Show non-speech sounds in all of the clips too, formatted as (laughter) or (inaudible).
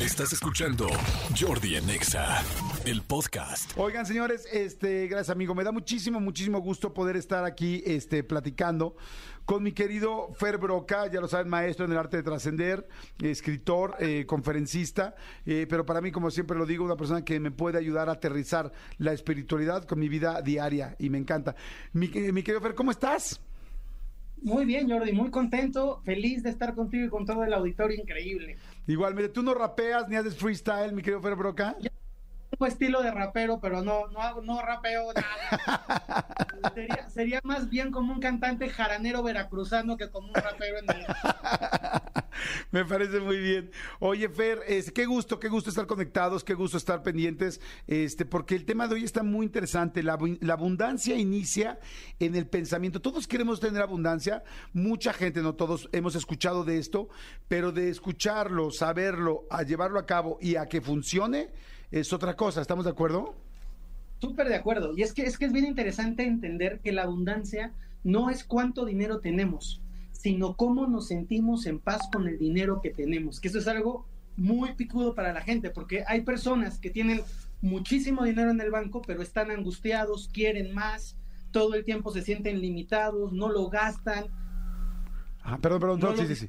Estás escuchando Jordi Anexa, el podcast. Oigan, señores, este, gracias, amigo. Me da muchísimo, muchísimo gusto poder estar aquí este, platicando con mi querido Fer Broca, ya lo saben, maestro en el arte de trascender, escritor, eh, conferencista, eh, pero para mí, como siempre lo digo, una persona que me puede ayudar a aterrizar la espiritualidad con mi vida diaria y me encanta. Mi, eh, mi querido Fer, ¿cómo estás? Muy bien, Jordi, muy contento, feliz de estar contigo y con todo el auditorio increíble. Igualmente, ¿tú no rapeas ni haces freestyle, mi querido Fer Broca? Yo tengo estilo de rapero, pero no, no, no rapeo nada. (laughs) sería, sería más bien como un cantante jaranero veracruzano que como un rapero en el... (laughs) Me parece muy bien. Oye, Fer, es, qué gusto, qué gusto estar conectados, qué gusto estar pendientes, este, porque el tema de hoy está muy interesante. La, la abundancia inicia en el pensamiento. Todos queremos tener abundancia, mucha gente, no todos, hemos escuchado de esto, pero de escucharlo, saberlo, a llevarlo a cabo y a que funcione es otra cosa. ¿Estamos de acuerdo? Súper de acuerdo. Y es que, es que es bien interesante entender que la abundancia no es cuánto dinero tenemos, sino cómo nos sentimos en paz con el dinero que tenemos. Que eso es algo muy picudo para la gente, porque hay personas que tienen muchísimo dinero en el banco, pero están angustiados, quieren más, todo el tiempo se sienten limitados, no lo gastan. Ah, perdón, perdón, No no, sí, lo- sí, sí.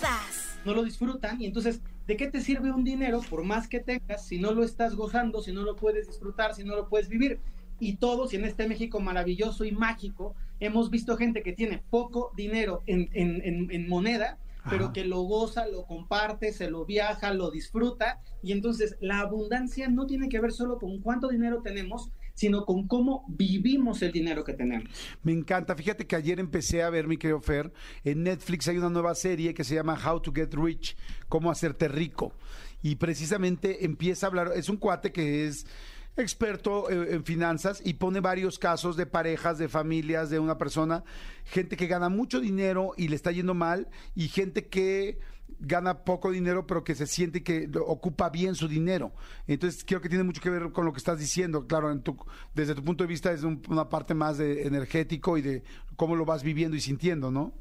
todas. no lo disfrutan y entonces, ¿de qué te sirve un dinero por más que tengas si no lo estás gozando, si no lo puedes disfrutar, si no lo puedes vivir? Y todos, y en este México maravilloso y mágico, hemos visto gente que tiene poco dinero en, en- en- en moneda, pero que lo goza, lo comparte, se lo viaja, lo disfruta. Y entonces la abundancia no tiene que ver solo con cuánto dinero tenemos, sino con cómo vivimos el dinero que tenemos. Me encanta. Fíjate que ayer empecé a ver, mi querido Fer, en Netflix hay una nueva serie que se llama How to Get Rich, cómo hacerte rico. Y precisamente empieza a hablar, es un cuate que es experto eh, en finanzas y pone varios casos de parejas, de familias, de una persona, gente que gana mucho dinero y le está yendo mal y gente que gana poco dinero pero que se siente que ocupa bien su dinero. Entonces creo que tiene mucho que ver con lo que estás diciendo. Claro, en tu, desde tu punto de vista es un- una parte más de energético y de cómo lo vas viviendo y sintiendo, ¿no?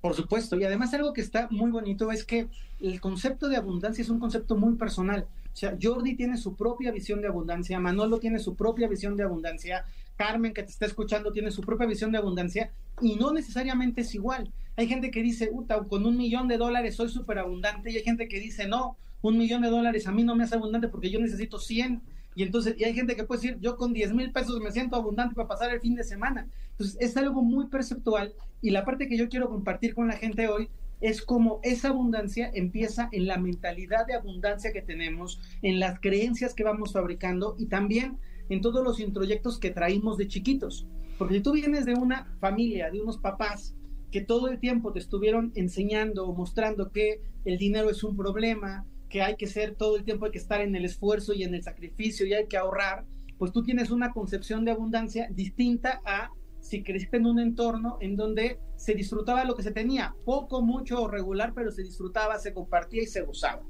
Por supuesto, y además algo que está muy bonito es que el concepto de abundancia es un concepto muy personal. O sea, Jordi tiene su propia visión de abundancia, Manolo tiene su propia visión de abundancia, Carmen que te está escuchando tiene su propia visión de abundancia y no necesariamente es igual. Hay gente que dice, Uta, con un millón de dólares soy súper abundante y hay gente que dice, no, un millón de dólares a mí no me hace abundante porque yo necesito 100. Y entonces, y hay gente que puede decir, yo con 10 mil pesos me siento abundante para pasar el fin de semana. Entonces, es algo muy perceptual y la parte que yo quiero compartir con la gente hoy es como esa abundancia empieza en la mentalidad de abundancia que tenemos, en las creencias que vamos fabricando y también en todos los introyectos que traímos de chiquitos. Porque si tú vienes de una familia, de unos papás que todo el tiempo te estuvieron enseñando o mostrando que el dinero es un problema, que hay que ser todo el tiempo hay que estar en el esfuerzo y en el sacrificio y hay que ahorrar, pues tú tienes una concepción de abundancia distinta a si creciste en un entorno en donde se disfrutaba lo que se tenía, poco, mucho o regular, pero se disfrutaba, se compartía y se gozaba.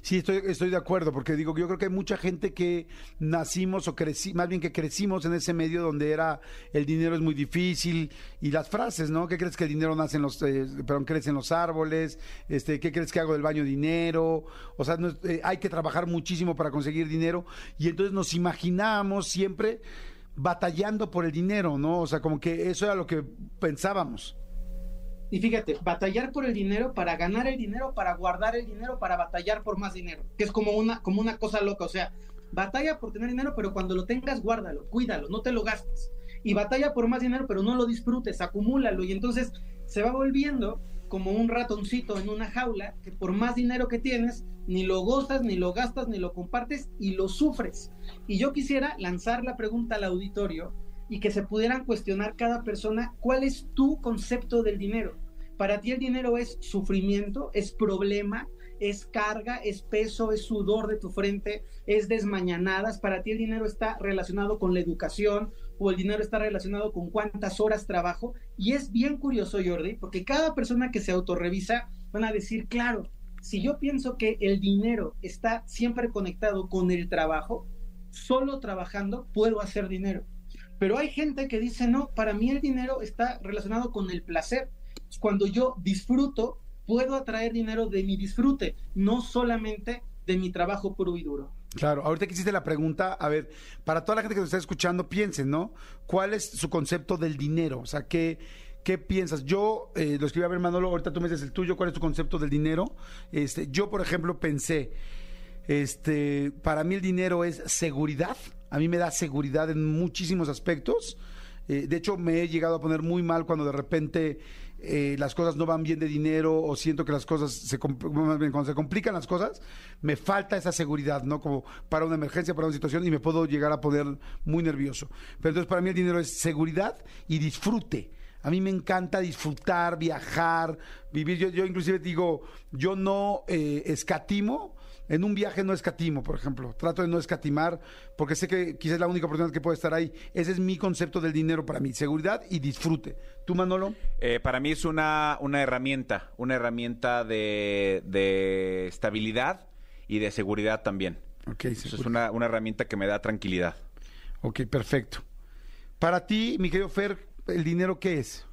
Sí, estoy, de acuerdo, porque digo, yo creo que hay mucha gente que nacimos o crecí, más bien que crecimos en ese medio donde era el dinero es muy difícil y las frases, ¿no? ¿Qué crees que el dinero nace en los, eh, crece en los árboles? Este, ¿qué crees que hago del baño dinero? O sea, no eh, hay que trabajar muchísimo para conseguir dinero y entonces nos imaginábamos siempre batallando por el dinero, ¿no? O sea, como que eso era lo que pensábamos. Y fíjate, batallar por el dinero, para ganar el dinero, para guardar el dinero, para batallar por más dinero, que es como una, como una cosa loca, o sea, batalla por tener dinero, pero cuando lo tengas, guárdalo, cuídalo, no te lo gastes. Y batalla por más dinero, pero no lo disfrutes, acumúlalo. Y entonces se va volviendo como un ratoncito en una jaula, que por más dinero que tienes, ni lo gozas, ni lo gastas, ni lo compartes y lo sufres. Y yo quisiera lanzar la pregunta al auditorio y que se pudieran cuestionar cada persona cuál es tu concepto del dinero. Para ti el dinero es sufrimiento, es problema, es carga, es peso, es sudor de tu frente, es desmañanadas. Para ti el dinero está relacionado con la educación o el dinero está relacionado con cuántas horas trabajo. Y es bien curioso, Jordi, porque cada persona que se autorrevisa van a decir, claro, si yo pienso que el dinero está siempre conectado con el trabajo, solo trabajando puedo hacer dinero. Pero hay gente que dice, no, para mí el dinero está relacionado con el placer. Cuando yo disfruto, puedo atraer dinero de mi disfrute, no solamente de mi trabajo puro y duro. Claro, ahorita que hiciste la pregunta, a ver, para toda la gente que nos está escuchando, piensen, ¿no? ¿Cuál es su concepto del dinero? O sea, ¿qué, qué piensas? Yo, eh, lo escribí a ver, Manolo, ahorita tú me dices el tuyo, ¿cuál es tu concepto del dinero? Este, yo, por ejemplo, pensé, este, para mí el dinero es seguridad, a mí me da seguridad en muchísimos aspectos. Eh, de hecho, me he llegado a poner muy mal cuando de repente eh, las cosas no van bien de dinero o siento que las cosas se cuando se complican las cosas, me falta esa seguridad, ¿no? Como para una emergencia, para una situación y me puedo llegar a poner muy nervioso. Pero entonces para mí el dinero es seguridad y disfrute. A mí me encanta disfrutar, viajar, vivir. Yo, yo inclusive digo, yo no eh, escatimo en un viaje no escatimo, por ejemplo. Trato de no escatimar porque sé que quizás es la única oportunidad que puede estar ahí. Ese es mi concepto del dinero para mí, seguridad y disfrute. ¿Tú, Manolo? Eh, para mí es una, una herramienta, una herramienta de, de estabilidad y de seguridad también. Ok, es una, una herramienta que me da tranquilidad. Ok, perfecto. Para ti, mi querido Fer, ¿el dinero qué es?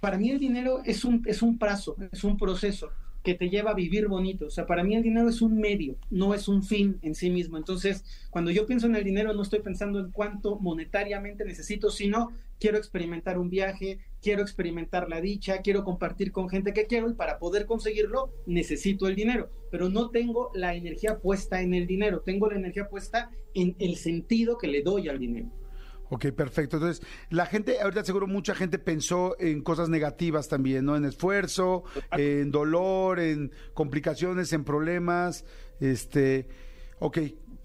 Para mí el dinero es un, es un plazo, es un proceso que te lleva a vivir bonito. O sea, para mí el dinero es un medio, no es un fin en sí mismo. Entonces, cuando yo pienso en el dinero, no estoy pensando en cuánto monetariamente necesito, sino quiero experimentar un viaje, quiero experimentar la dicha, quiero compartir con gente que quiero y para poder conseguirlo necesito el dinero. Pero no tengo la energía puesta en el dinero, tengo la energía puesta en el sentido que le doy al dinero. Ok, perfecto. Entonces, la gente, ahorita seguro mucha gente pensó en cosas negativas también, ¿no? En esfuerzo, en dolor, en complicaciones, en problemas. Este, ok,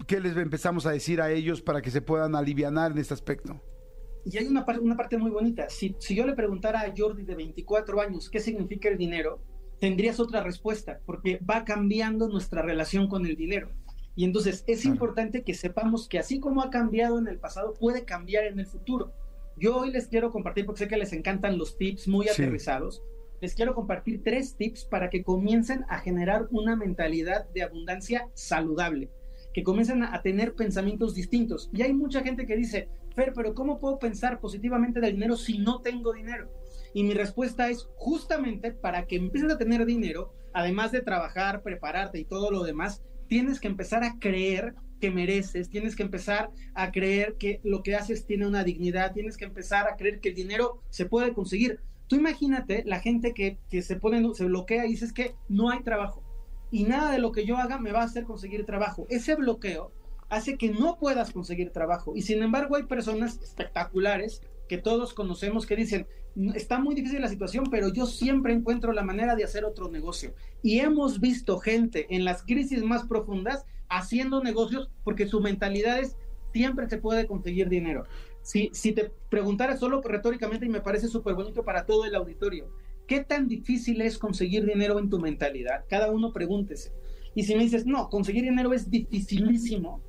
¿qué les empezamos a decir a ellos para que se puedan aliviar en este aspecto? Y hay una, una parte muy bonita. Si, si yo le preguntara a Jordi de 24 años qué significa el dinero, tendrías otra respuesta, porque va cambiando nuestra relación con el dinero. Y entonces es importante que sepamos que así como ha cambiado en el pasado, puede cambiar en el futuro. Yo hoy les quiero compartir, porque sé que les encantan los tips muy aterrizados, les quiero compartir tres tips para que comiencen a generar una mentalidad de abundancia saludable, que comiencen a tener pensamientos distintos. Y hay mucha gente que dice, Fer, pero ¿cómo puedo pensar positivamente del dinero si no tengo dinero? Y mi respuesta es justamente para que empieces a tener dinero, además de trabajar, prepararte y todo lo demás, tienes que empezar a creer que mereces, tienes que empezar a creer que lo que haces tiene una dignidad, tienes que empezar a creer que el dinero se puede conseguir. Tú imagínate la gente que, se pone, se bloquea y dices que no hay trabajo y nada de lo que yo haga me va a hacer conseguir trabajo. Ese bloqueo hace que no puedas conseguir trabajo y sin embargo hay personas espectaculares que todos conocemos que dicen, está muy difícil la situación, pero yo siempre encuentro la manera de hacer otro negocio. Y hemos visto gente en las crisis más profundas haciendo negocios porque su mentalidad es, siempre se puede conseguir dinero. Si, si te preguntara solo retóricamente, y me parece súper bonito para todo el auditorio, ¿qué tan difícil es conseguir dinero en tu mentalidad? Cada uno pregúntese. Y si me dices, no, conseguir dinero es dificilísimo,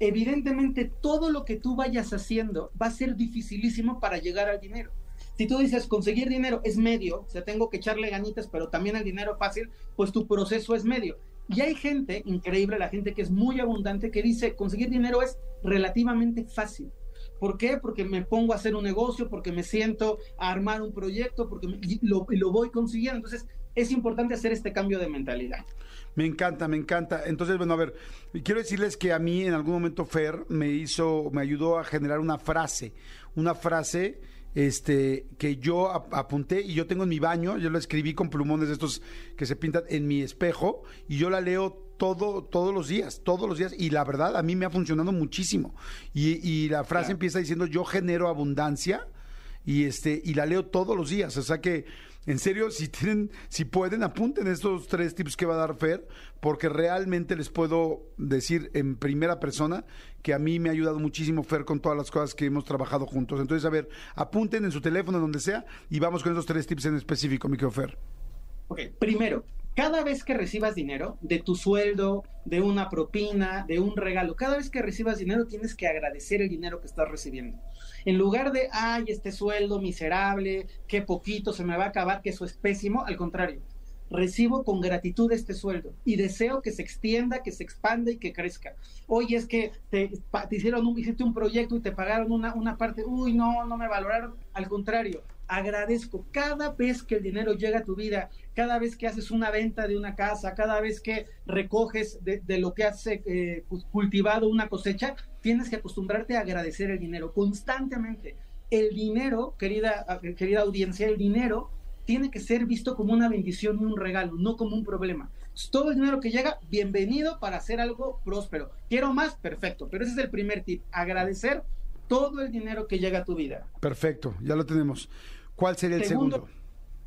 evidentemente todo lo que tú vayas haciendo va a ser dificilísimo para llegar al dinero. Si tú dices conseguir dinero es medio, o sea, tengo que echarle ganitas, pero también el dinero fácil, pues tu proceso es medio. Y hay gente, increíble, la gente que es muy abundante, que dice conseguir dinero es relativamente fácil. ¿Por qué? Porque me pongo a hacer un negocio, porque me siento a armar un proyecto, porque lo, lo voy consiguiendo. Entonces, es importante hacer este cambio de mentalidad. Me encanta, me encanta. Entonces, bueno, a ver, quiero decirles que a mí en algún momento Fer me hizo, me ayudó a generar una frase, una frase este, que yo ap- apunté y yo tengo en mi baño, yo lo escribí con plumones de estos que se pintan en mi espejo y yo la leo todo, todos los días, todos los días y la verdad a mí me ha funcionado muchísimo. Y, y la frase Claro. empieza diciendo yo genero abundancia y este y la leo todos los días, o sea que en serio si tienen si pueden apunten estos tres tips que va a dar Fer porque realmente les puedo decir en primera persona que a mí me ha ayudado muchísimo Fer con todas las cosas que hemos trabajado juntos. Entonces, a ver, apunten en su teléfono donde sea y vamos con esos tres tips en específico, mi querido Fer. Ok, primero, cada vez que recibas dinero, de tu sueldo, de una propina, de un regalo, cada vez que recibas dinero tienes que agradecer el dinero que estás recibiendo. En lugar de, ay, este sueldo miserable, qué poquito se me va a acabar, que eso es pésimo, al contrario, recibo con gratitud este sueldo y deseo que se extienda, que se expanda y que crezca. Oye, es que te hicieron un, hiciste un proyecto y te pagaron una, una parte, uy, no, no me valoraron. Al contrario, agradezco cada vez que el dinero llega a tu vida, cada vez que haces una venta de una casa, cada vez que recoges de, lo que has eh, pues, cultivado una cosecha, tienes que acostumbrarte a agradecer el dinero constantemente. El dinero, querida, querida audiencia, el dinero tiene que ser visto como una bendición y un regalo, no como un problema. Todo el dinero que llega, bienvenido para hacer algo próspero. Quiero más, perfecto. Pero ese es el primer tip, agradecer todo el dinero que llega a tu vida. Perfecto, ya lo tenemos. ¿Cuál sería el segundo?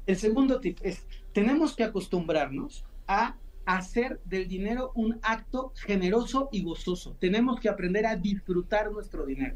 El segundo tip es, tenemos que acostumbrarnos a hacer del dinero un acto generoso y gozoso. Tenemos que aprender a disfrutar nuestro dinero.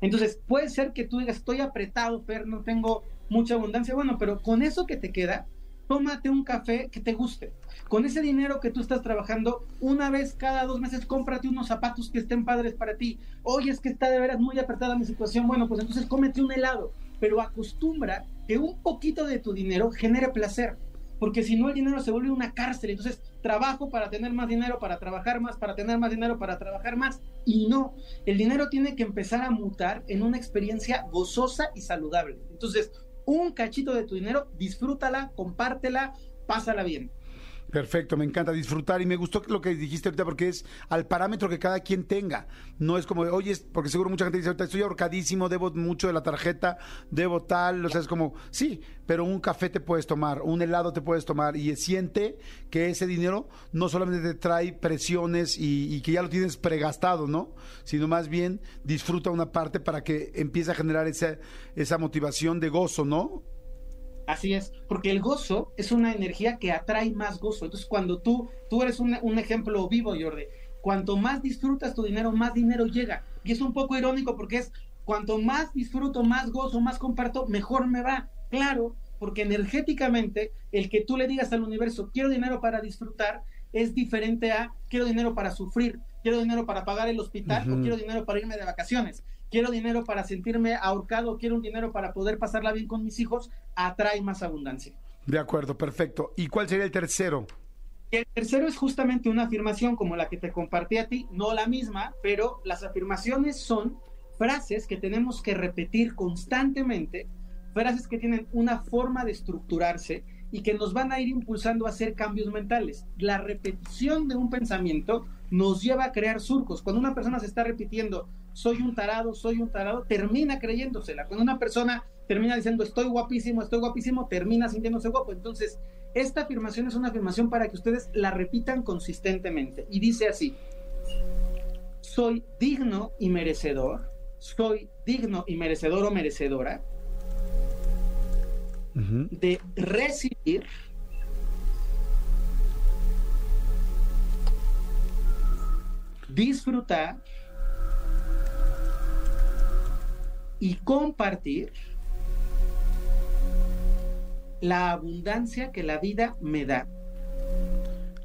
Entonces, puede ser que tú digas, estoy apretado, Fer, no tengo mucha abundancia. Bueno, pero con eso que te queda, tómate un café que te guste. Con ese dinero que tú estás trabajando, una vez cada dos meses cómprate unos zapatos que estén padres para ti. Oye, es que está de veras muy apretada mi situación. Bueno, pues entonces cómete un helado, pero acostumbra que un poquito de tu dinero genere placer. Porque si no, el dinero se vuelve una cárcel. Entonces, trabajo para tener más dinero, para trabajar más, para tener más dinero, para trabajar más. Y no, el dinero tiene que empezar a mutar en una experiencia gozosa y saludable. Entonces, un cachito de tu dinero, disfrútala, compártela, pásala bien. Perfecto, me encanta disfrutar y me gustó lo que dijiste ahorita porque es al parámetro que cada quien tenga. No es como, oye, porque seguro mucha gente dice, ahorita estoy ahorcadísimo, debo mucho de la tarjeta, debo tal, o sea, es como, sí, pero un café te puedes tomar, un helado te puedes tomar y siente que ese dinero no solamente te trae presiones y, y que ya lo tienes pregastado, ¿no? Sino más bien disfruta una parte para que empiece a generar esa, esa motivación de gozo, ¿no? Así es, porque el gozo es una energía que atrae más gozo. Entonces, cuando tú, tú eres un, un ejemplo vivo, Jordi, cuanto más disfrutas tu dinero, más dinero llega. Y es un poco irónico porque es, cuanto más disfruto, más gozo, más comparto, mejor me va. Claro, porque energéticamente el que tú le digas al universo, quiero dinero para disfrutar, es diferente a quiero dinero para sufrir, quiero dinero para pagar el hospital o quiero dinero para irme de vacaciones, quiero dinero para sentirme ahorcado, quiero un dinero para poder pasarla bien con mis hijos, atrae más abundancia. De acuerdo, perfecto. ¿Y cuál sería el tercero? El tercero es justamente una afirmación como la que te compartí a ti, no la misma, pero las afirmaciones son frases que tenemos que repetir constantemente, frases que tienen una forma de estructurarse y que nos van a ir impulsando a hacer cambios mentales. La repetición de un pensamiento nos lleva a crear surcos. Cuando una persona se está repitiendo, soy un tarado, soy un tarado, termina creyéndosela. Cuando una persona termina diciendo, estoy guapísimo, estoy guapísimo, termina sintiéndose guapo. Entonces, esta afirmación es una afirmación para que ustedes la repitan consistentemente. Y dice así, soy digno y merecedor, soy digno y merecedor o merecedora de recibir disfrutar y compartir la abundancia que la vida me da.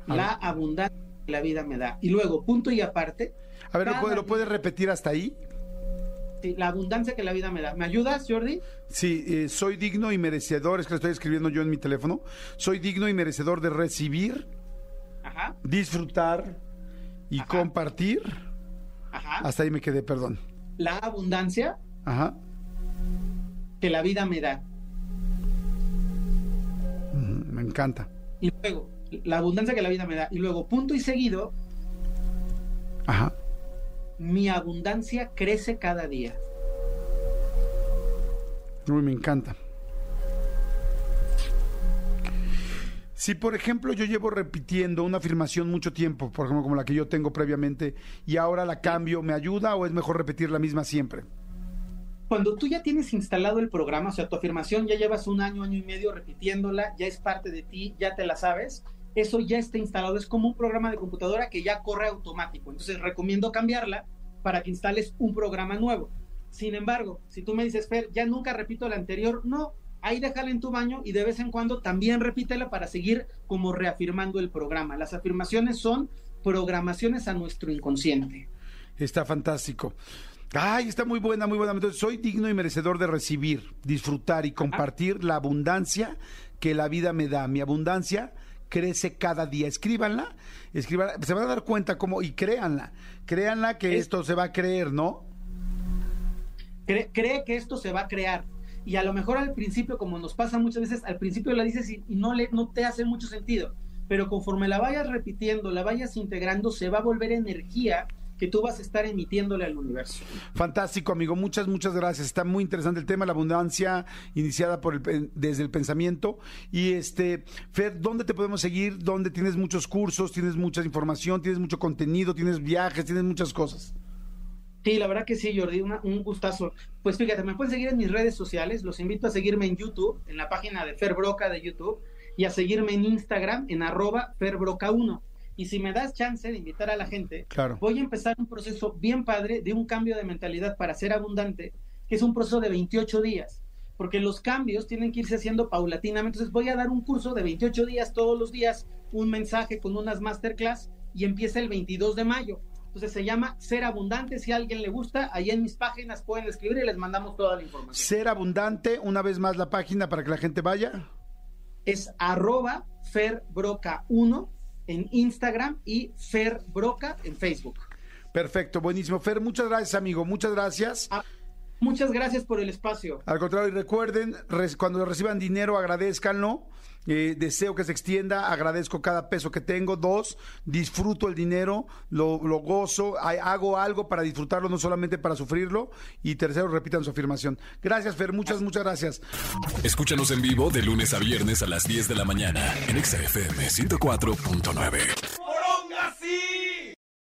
La abundancia que la vida me da. Y luego, punto y aparte, A ver, ¿lo, Cada puede- ¿lo día- puedes repetir hasta ahí? sí, la abundancia que la vida me da. ¿Me ayudas, Jordi? Sí, eh, soy digno y merecedor, es que lo estoy escribiendo yo en mi teléfono. Soy digno y merecedor de recibir, Ajá, disfrutar y Ajá. compartir. ajá. Hasta ahí me quedé, perdón. La abundancia Ajá. que la vida me da. Me encanta. Y luego, la abundancia que la vida me da. Y luego, punto y seguido, Ajá. mi abundancia crece cada día. Uy, me encanta. Si, por ejemplo, yo llevo repitiendo una afirmación mucho tiempo, por ejemplo, como la que yo tengo previamente, y ahora la cambio, ¿me ayuda o es mejor repetir la misma siempre? Cuando tú ya tienes instalado el programa, o sea, tu afirmación ya llevas un año, año y medio repitiéndola, ya es parte de ti, ya te la sabes, eso ya está instalado, es como un programa de computadora que ya corre automático. Entonces, recomiendo cambiarla para que instales un programa nuevo. Sin embargo, si tú me dices, Fer, ya nunca repito la anterior, no, ahí déjala en tu baño y de vez en cuando también repítela para seguir como reafirmando el programa. Las afirmaciones son programaciones a nuestro inconsciente. Está fantástico. Ay, está muy buena, muy buena. Entonces, soy digno y merecedor de recibir, disfrutar y compartir la abundancia que la vida me da. Mi abundancia crece cada día. Escríbanla, escríbanla. Se van a dar cuenta cómo, y créanla. Créanla que esto se va a creer, ¿no? Cree, cree que esto se va a crear y a lo mejor al principio, como nos pasa muchas veces, al principio la dices y, no, le, no te hace mucho sentido, pero conforme la vayas repitiendo, la vayas integrando, se va a volver energía que tú vas a estar emitiéndole al universo. Fantástico, amigo. Muchas, muchas gracias. Está muy interesante el tema, la abundancia iniciada por el, desde el pensamiento. Y este, Fer, ¿dónde te podemos seguir? ¿Dónde tienes muchos cursos, tienes mucha información, tienes mucho contenido, tienes viajes, tienes muchas cosas? Sí, la verdad que sí, Jordi, un gustazo. Pues fíjate, me pueden seguir en mis redes sociales, los invito a seguirme en YouTube, en la página de Fer Broca de YouTube, y a seguirme en Instagram, en arroba ferbroca1. Y si me das chance de invitar a la gente, voy a empezar un proceso bien padre de un cambio de mentalidad para ser abundante, que es un proceso de 28 días, porque los cambios tienen que irse haciendo paulatinamente. Entonces voy a dar un curso de 28 días, todos los días, un mensaje con unas masterclass, y empieza el 22 de mayo. Entonces se llama Ser Abundante. Si a alguien le gusta, ahí en mis páginas pueden escribir y les mandamos toda la información. Ser Abundante, una vez más la página para que la gente vaya. Es arroba ferbroca1 en Instagram y ferbroca en Facebook. Perfecto, buenísimo. Fer, muchas gracias, amigo. Muchas gracias. Ah, muchas gracias por el espacio. Al contrario, y recuerden, cuando reciban dinero, agradezcanlo eh, deseo que se extienda, agradezco cada peso que tengo. Dos, disfruto el dinero, lo, gozo, hago algo para disfrutarlo, no solamente para sufrirlo. Y tercero, repitan su afirmación. Gracias, Fer, muchas, muchas gracias. Escúchanos en vivo de lunes a viernes a las 10 de la mañana en XFM 104.9.